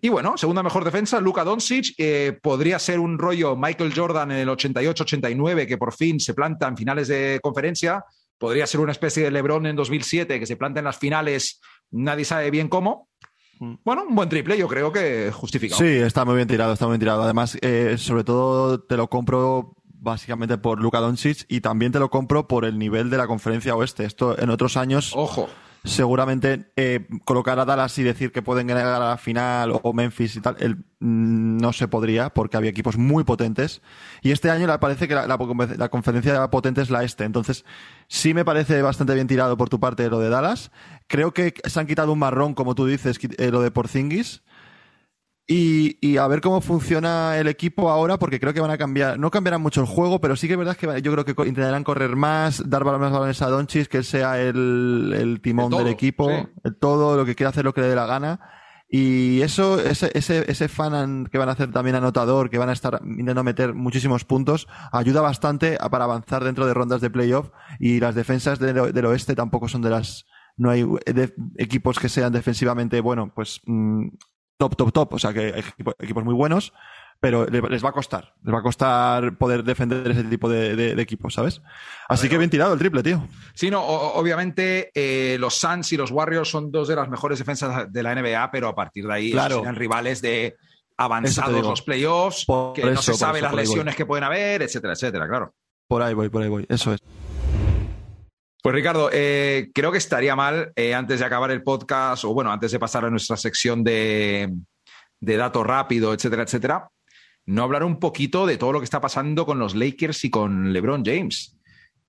Y bueno, segunda mejor defensa, Luka Doncic. eh, podría ser un rollo Michael Jordan en el 88-89, que por fin se planta en finales de conferencia. Podría ser una especie de LeBron en 2007, que se planta en las finales, nadie sabe bien cómo. Mm. Bueno, un buen triple, yo creo que justificado. Sí, está muy bien tirado, está muy bien tirado. Además, eh, sobre todo te lo compro básicamente por Luka Doncic y también te lo compro por el nivel de la conferencia oeste. Esto en otros años Ojo, seguramente eh, colocar a Dallas y decir que pueden ganar a la final o Memphis y tal, mm, no se podría porque había equipos muy potentes. Y este año la- parece que la, la- la conferencia potente es la este. Entonces, sí me parece bastante bien tirado por tu parte lo de Dallas. Creo que se han quitado un marrón, como tú dices, eh, lo de Porzingis. Y, a ver cómo funciona el equipo ahora, porque creo que van a cambiar, no cambiarán mucho el juego, pero sí que es verdad que yo creo que intentarán correr más, dar más balones a Donchis, que él sea el, timón del equipo, todo, lo que quiera hacer lo que le dé la gana. Y eso, ese, ese, ese fan que van a hacer también anotador, que van a estar intentando meter muchísimos puntos, ayuda bastante para avanzar dentro de rondas de playoff. Y las defensas del, oeste tampoco son de las, no hay equipos que sean defensivamente, bueno, pues mm, top, top, top. O sea que hay equipos muy buenos, pero les va a costar. Les va a costar poder defender ese tipo de, equipos, ¿sabes? Así que bien tirado el triple, tío. Sí, no, obviamente eh, los Suns y los Warriors son dos de las mejores defensas de la NBA, pero a partir de ahí claro. serán rivales de avanzados los playoffs, que no se sabe las lesiones que pueden haber, etcétera, etcétera, claro. Por ahí voy, por ahí voy. Eso es. Pues Ricardo, eh, creo que estaría mal eh, antes de acabar el podcast, o bueno, antes de pasar a nuestra sección de, de datos rápido, etcétera, etcétera, no hablar un poquito de todo lo que está pasando con los Lakers y con LeBron James.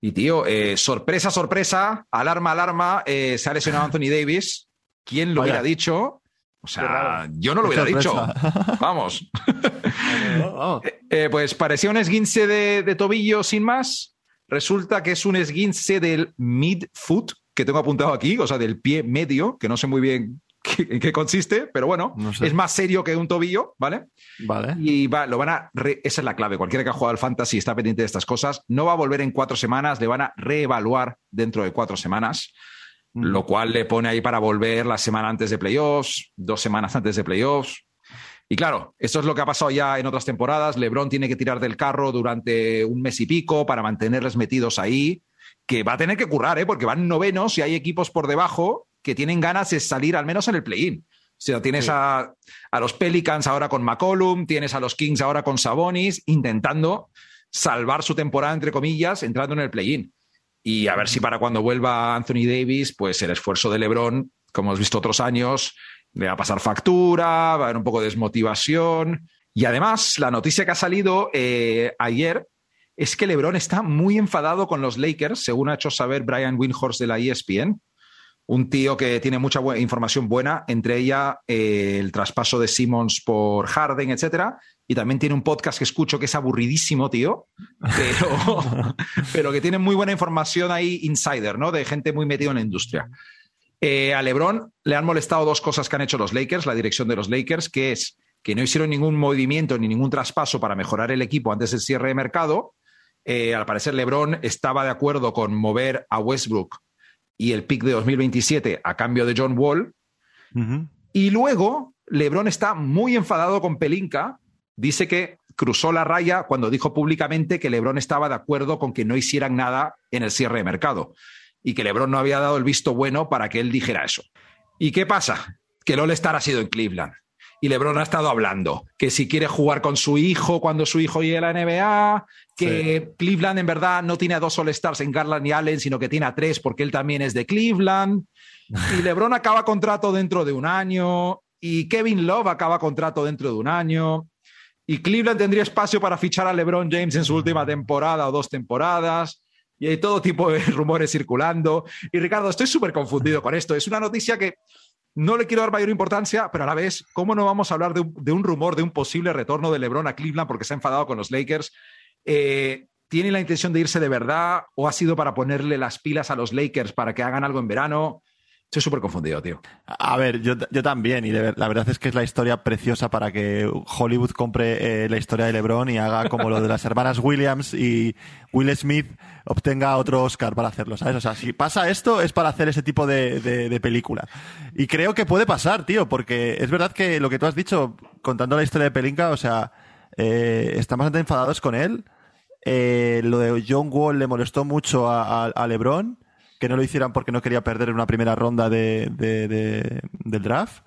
Y tío, eh, sorpresa, sorpresa, alarma, alarma, se ha lesionado Anthony Davis. ¿Quién lo hubiera dicho? O sea, yo no lo hubiera dicho. Vamos. pues parecía un esguince de, de tobillo sin más Resulta que es un esguince del midfoot, que tengo apuntado aquí, o sea, del pie medio, que no sé muy bien en qué consiste, pero bueno, es más serio que un tobillo, ¿vale? Vale. Y va, lo van a. esa es la clave. Cualquiera que ha jugado al fantasy está pendiente de estas cosas. No va a volver en cuatro semanas, le van a reevaluar dentro de cuatro semanas, lo cual le pone ahí para volver la semana antes de playoffs, dos semanas antes de playoffs. Y claro, esto es lo que ha pasado ya en otras temporadas. LeBron tiene que tirar del carro durante un mes y pico para mantenerles metidos ahí, que va a tener que currar, ¿eh? porque van novenos y hay equipos por debajo que tienen ganas de salir al menos en el play-in. O sea, tienes a, los Pelicans ahora con McCollum, tienes a los Kings ahora con Sabonis, intentando salvar su temporada, entre comillas, entrando en el play-in. Y a ver si para cuando vuelva Anthony Davis, pues el esfuerzo de LeBron, como hemos visto otros años, le va a pasar factura, va a haber un poco de desmotivación. Y además, la noticia que ha salido eh, ayer es que LeBron está muy enfadado con los Lakers, según ha hecho saber Brian Windhorst de la ESPN, un tío que tiene mucha información buena, entre ella eh, el traspaso de Simmons por Harden, etcétera, y también tiene un podcast que escucho que es aburridísimo, tío, pero, pero que tiene muy buena información ahí insider, ¿no? De gente muy metida en la industria. Eh, a LeBron le han molestado dos cosas que han hecho los Lakers, la dirección de los Lakers, que es que no hicieron ningún movimiento ni ningún traspaso para mejorar el equipo antes del cierre de mercado. Eh, al parecer, LeBron estaba de acuerdo con mover a Westbrook y el pick de 2027 a cambio de John Wall. Y luego, LeBron está muy enfadado con Pelinka. Dice que cruzó la raya cuando dijo públicamente que LeBron estaba de acuerdo con que no hicieran nada en el cierre de mercado y que LeBron no había dado el visto bueno para que él dijera eso. ¿Y qué pasa? Que el All-Star ha sido en Cleveland. Y LeBron ha estado hablando que si quiere jugar con su hijo cuando su hijo llegue a la NBA, que Cleveland en verdad no tiene a dos All-Stars en Garland y Allen, sino que tiene a tres porque él también es de Cleveland. Y LeBron acaba contrato dentro de un año. Y Kevin Love acaba contrato dentro de un año. Y Cleveland tendría espacio para fichar a LeBron James en su última temporada o dos temporadas y hay todo tipo de rumores circulando. Y Ricardo, estoy súper confundido con esto. Es una noticia que no le quiero dar mayor importancia, pero a la vez, ¿cómo no vamos a hablar de un, rumor de un posible retorno de LeBron a Cleveland porque se ha enfadado con los Lakers? Eh, ¿Tiene la intención de irse de verdad o ha sido para ponerle las pilas a los Lakers para que hagan algo en verano? Estoy súper confundido, tío. A ver, yo, también, y la verdad es que es la historia preciosa para que Hollywood compre eh, la historia de LeBron y haga como lo de las hermanas Williams y Will Smith obtenga otro Oscar para hacerlo, ¿sabes? O sea, si pasa esto es para hacer ese tipo de, película. Y creo que puede pasar, tío, porque es verdad que lo que tú has dicho, contando la historia de Pelinka, o sea, eh, estamos bastante enfadados con él. Eh, lo de John Wall le molestó mucho a LeBron que no lo hicieran porque no quería perder una primera ronda de, del draft.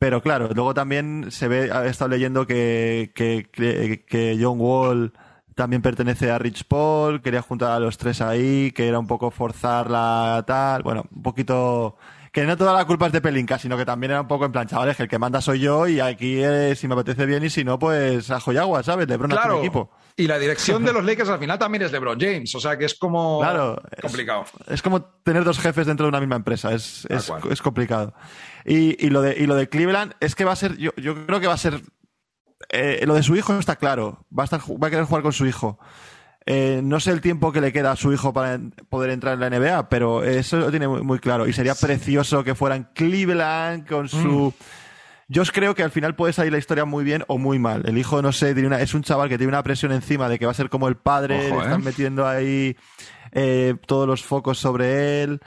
Pero claro, luego también se ve, he estado leyendo que, que, John Wall también pertenece a Rich Paul, quería juntar a los tres ahí, que era un poco forzar la tal, bueno, un poquito que no toda la culpa es de Pelinka, sino que también era un poco en plan, chavales, que el que manda soy yo y aquí eh, si me apetece bien y si no, pues a Joyagua, ¿sabes? LeBron claro. hace un equipo. Y la dirección de los Lakers al final también es LeBron James, o sea que es como Claro, es- complicado. Es, como tener dos jefes dentro de una misma empresa, es, es, complicado. Y, y lo de, y lo de Cleveland es que va a ser, yo, yo creo que va a ser, eh, lo de su hijo está claro, va a, estar, va a querer jugar con su hijo. Eh, no sé el tiempo que le queda a su hijo para poder entrar en la NBA, pero eso lo tiene muy, muy claro. Y sería precioso que fueran Cleveland con su... Yo os creo que al final puede salir la historia muy bien o muy mal. El hijo, no sé, tiene una- es un chaval que tiene una presión encima de que va a ser como el padre, Ojo, le están ¿eh? metiendo ahí eh, todos los focos sobre él.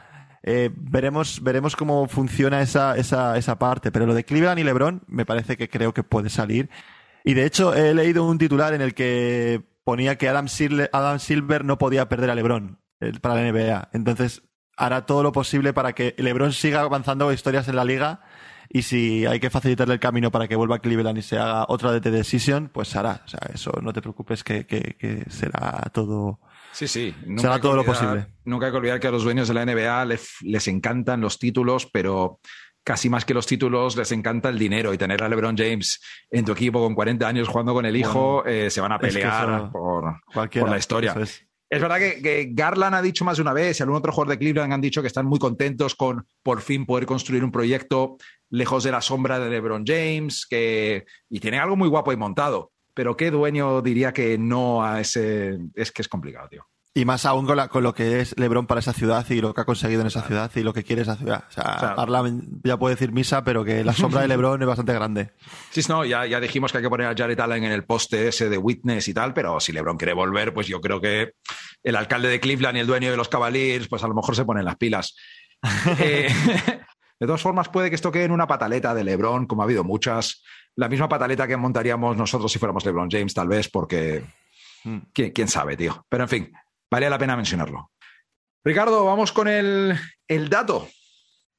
Eh, veremos, veremos cómo funciona esa, esa, esa parte. Pero lo de Cleveland y LeBron me parece que creo que puede salir. Y de hecho he leído un titular en el que ponía que Adam Silver, Adam Silver no podía perder a LeBron eh, para la NBA. Entonces hará todo lo posible para que LeBron siga avanzando historias en la liga. Y si hay que facilitarle el camino para que vuelva a Cleveland y se haga otra de The Decision, pues hará. O sea, eso no te preocupes que, que, que será todo. Sí, sí. Nunca Será todo lo posible. Nunca hay que olvidar que a los dueños de la NBA les, les encantan los títulos, pero casi más que los títulos les encanta el dinero y tener a LeBron James en tu equipo con 40 años jugando con el hijo, eh, se van a es que pelear por, por la historia. Es verdad que, que Garland ha dicho más de una vez y algún otro jugador de Cleveland han dicho que están muy contentos con por fin poder construir un proyecto lejos de la sombra de LeBron James, que y tiene algo muy guapo y montado. Pero qué dueño diría que no a ese es que es complicado, tío. Y más aún con, la- con lo que es LeBron para esa ciudad y lo que ha conseguido en esa ciudad y lo que quiere esa ciudad. O sea, Claro. Garland ya puede decir misa, pero que la sombra de LeBron es bastante grande. Sí, no, ya, ya dijimos que hay que poner a Jared Allen en el poste ese de Witness y tal, pero si LeBron quiere volver, pues yo creo que el alcalde de Cleveland y el dueño de los Cavaliers, pues a lo mejor se ponen las pilas. Eh, de todas formas, puede que esto quede en una pataleta de LeBron, como ha habido muchas. La misma pataleta que montaríamos nosotros si fuéramos LeBron James, tal vez, porque Mm. quién, quién sabe, tío. Pero en fin, vale la pena mencionarlo. Ricardo, vamos con el, el dato.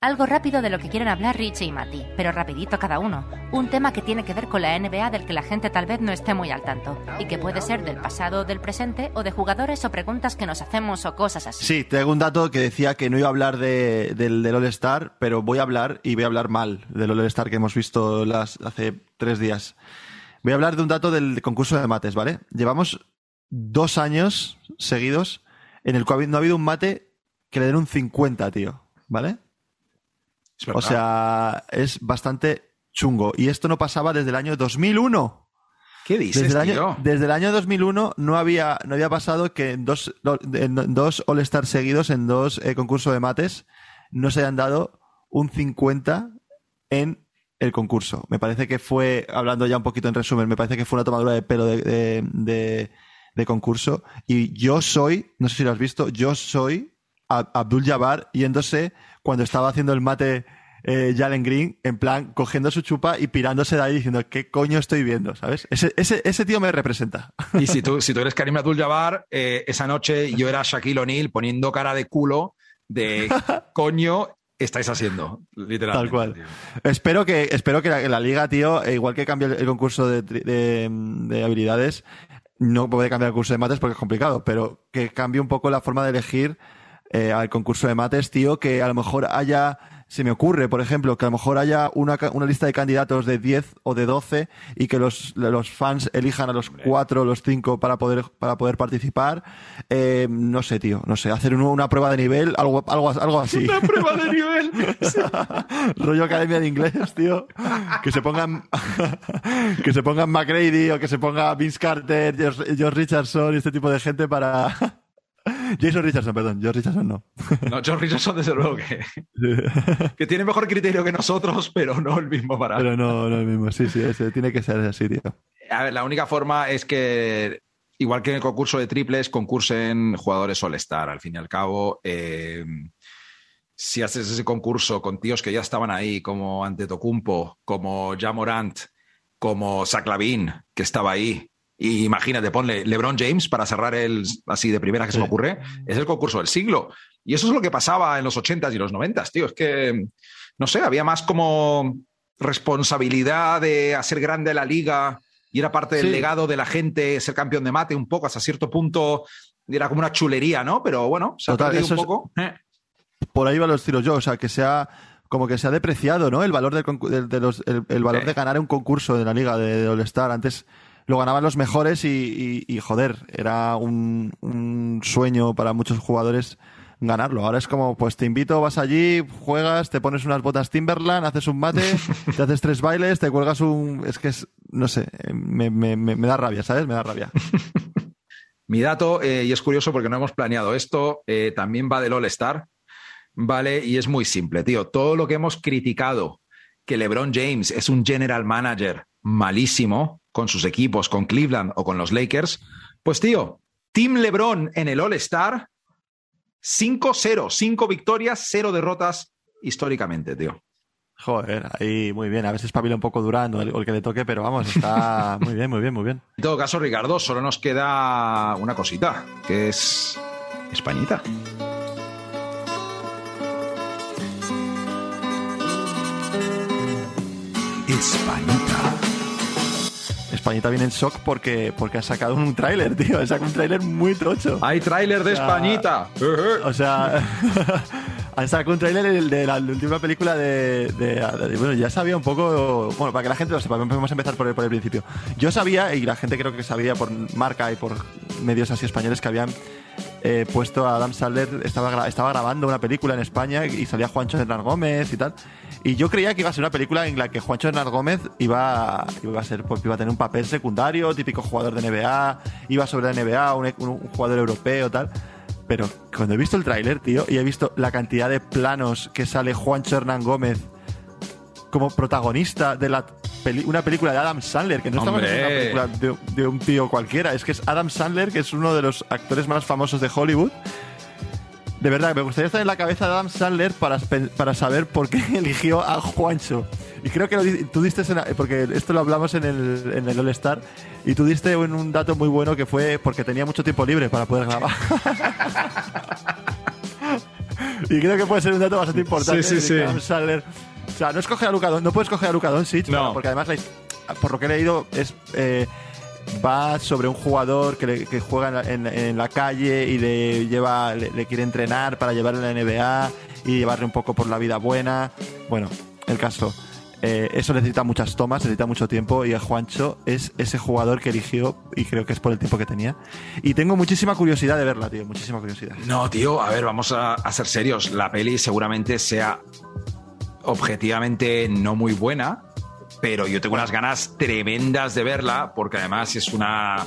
Algo rápido de lo que quieren hablar Richie y Mati, pero rapidito cada uno. Un tema que tiene que ver con la NBA del que la gente tal vez no esté muy al tanto, y que puede ser del pasado, del presente, o de jugadores o preguntas que nos hacemos o cosas así. Sí, tengo un dato que decía que no iba a hablar de, del, All-Star, pero voy a hablar y voy a hablar mal del All-Star que hemos visto las, hace tres días. Voy a hablar de un dato del concurso de mates, ¿vale? Llevamos dos años seguidos en el cual no ha habido un mate que le den un 50, tío, ¿vale? O sea, es bastante chungo. Y esto no pasaba desde el año 2001. ¿qué dices, Desde el, tío? año, desde el año 2001 no había, no había pasado que en dos, en dos All-Star seguidos, en dos eh, concursos de mates, no se hayan dado un 50 en el concurso. Me parece que fue, hablando ya un poquito en resumen, me parece que fue una tomadura de pelo de, de, de- de concurso. Y yo soy, no sé si lo has visto, yo soy Ab- Abdul Jabbar yéndose cuando estaba haciendo el mate eh, Jalen Green, en plan, cogiendo su chupa y pirándose de ahí diciendo, ¿qué coño estoy viendo? ¿Sabes? Ese, ese, ese tío me representa. Y si tú, si tú eres Karim Abdul-Jabbar, eh, esa noche yo era Shaquille O'Neal poniendo cara de culo de coño estáis haciendo, literalmente. Tal cual. tío. Espero que, espero que la, la liga, tío, eh, igual que cambie el, el concurso de, de, de habilidades, no puede cambiar el curso de mates porque es complicado, pero que cambie un poco la forma de elegir eh, al concurso de mates, tío, que a lo mejor haya, se me ocurre, por ejemplo, que a lo mejor haya una, una lista de candidatos de 10 o de 12 y que los, los fans elijan a los 4 o los 5 para poder, para poder participar. Eh, no sé, tío, no sé, hacer un- una prueba de nivel, algo, algo, algo así. Una prueba de nivel. rollo academia de inglés, tío. Que se pongan que se pongan McGrady o que se ponga Vince Carter, George, George Richardson y este tipo de gente para Jason Richardson, perdón, George Richardson no. No, John Richardson, desde luego que, que tiene mejor criterio que nosotros, pero no el mismo para. Pero no, no el mismo. Sí, sí, ese, tiene que ser así, tío. A ver, la única forma es que, igual que en el concurso de triples, concursen jugadores All-Star. Al fin y al cabo, eh, si haces ese concurso con tíos que ya estaban ahí, como Antetokounmpo, como Jamorant, como Zach Lavin, que estaba ahí, y imagínate, ponle LeBron James para cerrar el así de primera que se me ocurre, es el concurso del siglo. Y eso es lo que pasaba en los 80s y los 90s, tío. Es que, no sé, había más como responsabilidad de hacer grande la liga y era parte del Sí. legado de la gente ser campeón de mate un poco hasta cierto punto. Era como una chulería, ¿no? Pero bueno, se ha Total, perdido eso un es- poco. Eh. Por ahí van los tiros yo, o sea, que sea como que se ha depreciado, ¿no? El valor del de los, el, el valor Sí. de ganar un concurso de la liga de, de All-Star. Antes lo ganaban los mejores y, y- y, joder, era un, un sueño para muchos jugadores ganarlo. Ahora es como, pues te invito, vas allí, juegas, te pones unas botas Timberland, haces un mate, te haces tres bailes, te cuelgas un... Es que es, no sé, me, me, me, me da rabia, ¿sabes? Me da rabia. Mi dato, eh, y es curioso porque no hemos planeado esto, eh, también va del All-Star, ¿vale? Y es muy simple, tío. Todo lo que hemos criticado, que LeBron James es un general manager malísimo con sus equipos, con Cleveland o con los Lakers, pues tío, Team LeBron en el All-Star, 5-0, 5 victorias, 0 derrotas históricamente, tío. Joder, ahí muy bien. A veces pabila un poco Durán o el, o el que le toque, pero vamos, está muy bien, muy bien, muy bien. En todo caso, Ricardo, solo nos queda una cosita, que es Españita. Españita. Españita viene en shock porque, porque ha sacado un tráiler, tío. Ha sacado un tráiler muy trocho. Hay tráiler de O sea, Españita. O sea, han sacado un tráiler el de la última película de, de- de- Bueno, ya sabía un poco... Bueno, para que la gente lo sepa, vamos a empezar por el, por el principio. Yo sabía, y la gente creo que sabía por marca y por medios así españoles, que habían eh, puesto a Adam Sandler, estaba, estaba grabando una película en España y salía Juancho Hernán Gómez y tal. Y yo creía que iba a ser una película en la que Juancho Hernán Gómez iba, iba a ser, pues, iba a tener un papel secundario, típico jugador de NBA, iba sobre la NBA, un jugador europeo, tal. Pero cuando he visto el tráiler, tío, y he visto la cantidad de planos que sale Juancho Hernán Gómez como protagonista de la peli- una película de Adam Sandler, que no estamos haciendo una película de, de un tío cualquiera, es que es Adam Sandler, que es uno de los actores más famosos de Hollywood. De verdad, me gustaría estar en la cabeza de Adam Sandler para, para saber por qué eligió a Juancho. Y creo que lo tú diste, en porque esto lo hablamos en el, en el All Star, y tú diste un, un dato muy bueno que fue porque tenía mucho tiempo libre para poder grabar. y creo que puede ser un dato bastante importante. Sí, sí, de sí. Adam Sandler, sea, no escoge a Luka Don- no puedes coger a Luka Doncic, No. porque además, la- por lo que he leído, es eh, va sobre un jugador que, le- que juega en la, en- en la calle y le lleva, le, le quiere entrenar para llevarle a la NBA y llevarle un poco por la vida buena. Bueno, el caso. eh, eso necesita muchas tomas, necesita mucho tiempo y el Juancho es ese jugador que eligió y creo que es por el tiempo que tenía. Y tengo muchísima curiosidad de verla, tío, muchísima curiosidad. No, tío, a ver, vamos a, a ser serios. La peli seguramente sea objetivamente no muy buena, pero yo tengo unas ganas tremendas de verla, porque además es una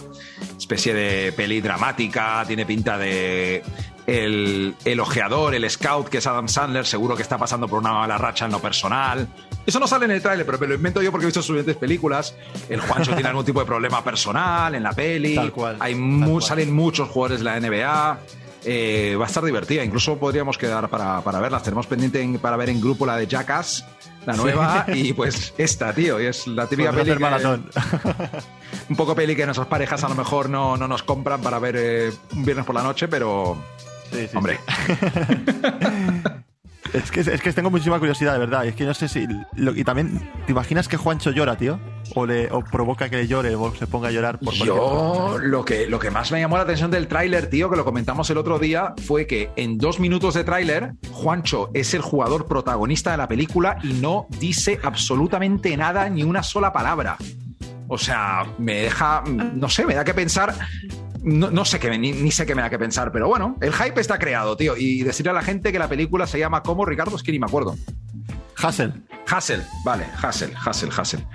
especie de peli dramática, tiene pinta de el, el ojeador, el scout, que es Adam Sandler, seguro que está pasando por una mala racha en lo personal. Eso no sale en el tráiler, pero me lo invento yo porque he visto sus siguientes películas. El Juancho tiene algún tipo de problema personal en la peli. Tal cual, Hay tal mu- cual. salen muchos jugadores de la NBA. Eh, va a estar divertida. Incluso podríamos quedar para, para verlas. Tenemos pendiente en- para ver en grupo la de Jackass, la nueva, y pues esta, tío. Y es la típica Podemos peli. que- maratón. un poco peli que nuestras parejas a lo mejor no, no nos compran para ver eh, un viernes por la noche, pero. Sí, sí, Hombre, Es que, es que tengo muchísima curiosidad, de verdad. Y es que no sé si. lo- y también, ¿te imaginas que Juancho llora, tío? O, le, o provoca que le llore o se ponga a llorar por Yo lo que, lo que más me llamó la atención del tráiler, tío, que lo comentamos el otro día, fue que en dos minutos de tráiler, Juancho es el jugador protagonista de la película y no dice absolutamente nada, ni una sola palabra. O sea, me deja, no sé, me da que pensar. No, no sé qué, me- ni, ni sé qué me da que pensar, pero bueno, el hype está creado, tío. Y decirle a la gente que la película se llama como Ricardo, es que ni me acuerdo. Hassel. Hassel, vale, Hassel, Hassel, Hassel.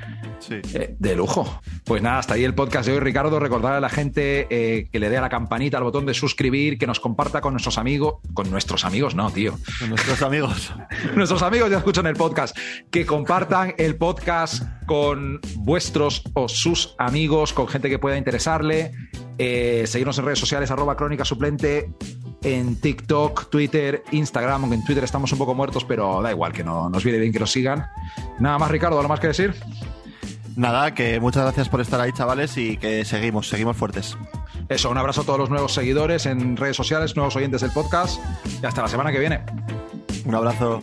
Sí. Eh, de lujo. Pues nada, hasta ahí el podcast de hoy, Ricardo. Recordar a la gente eh, que le dé a la campanita, al botón de suscribir, que nos comparta con nuestros amigos. Con nuestros amigos, no, tío. Con nuestros amigos. Nuestros amigos ya escuchan el podcast. Que compartan el podcast con vuestros o sus amigos, con gente que pueda interesarle. Eh, seguirnos en redes sociales, arroba crónica suplente. En TikTok, Twitter, Instagram, aunque en Twitter estamos un poco muertos, pero da igual, que no nos viene bien que nos sigan. Nada más, Ricardo, ¿algo más que decir? Nada, que muchas gracias por estar ahí, chavales, y que seguimos, seguimos fuertes. Eso, un abrazo a todos los nuevos seguidores en redes sociales, nuevos oyentes del podcast y hasta la semana que viene. Un abrazo.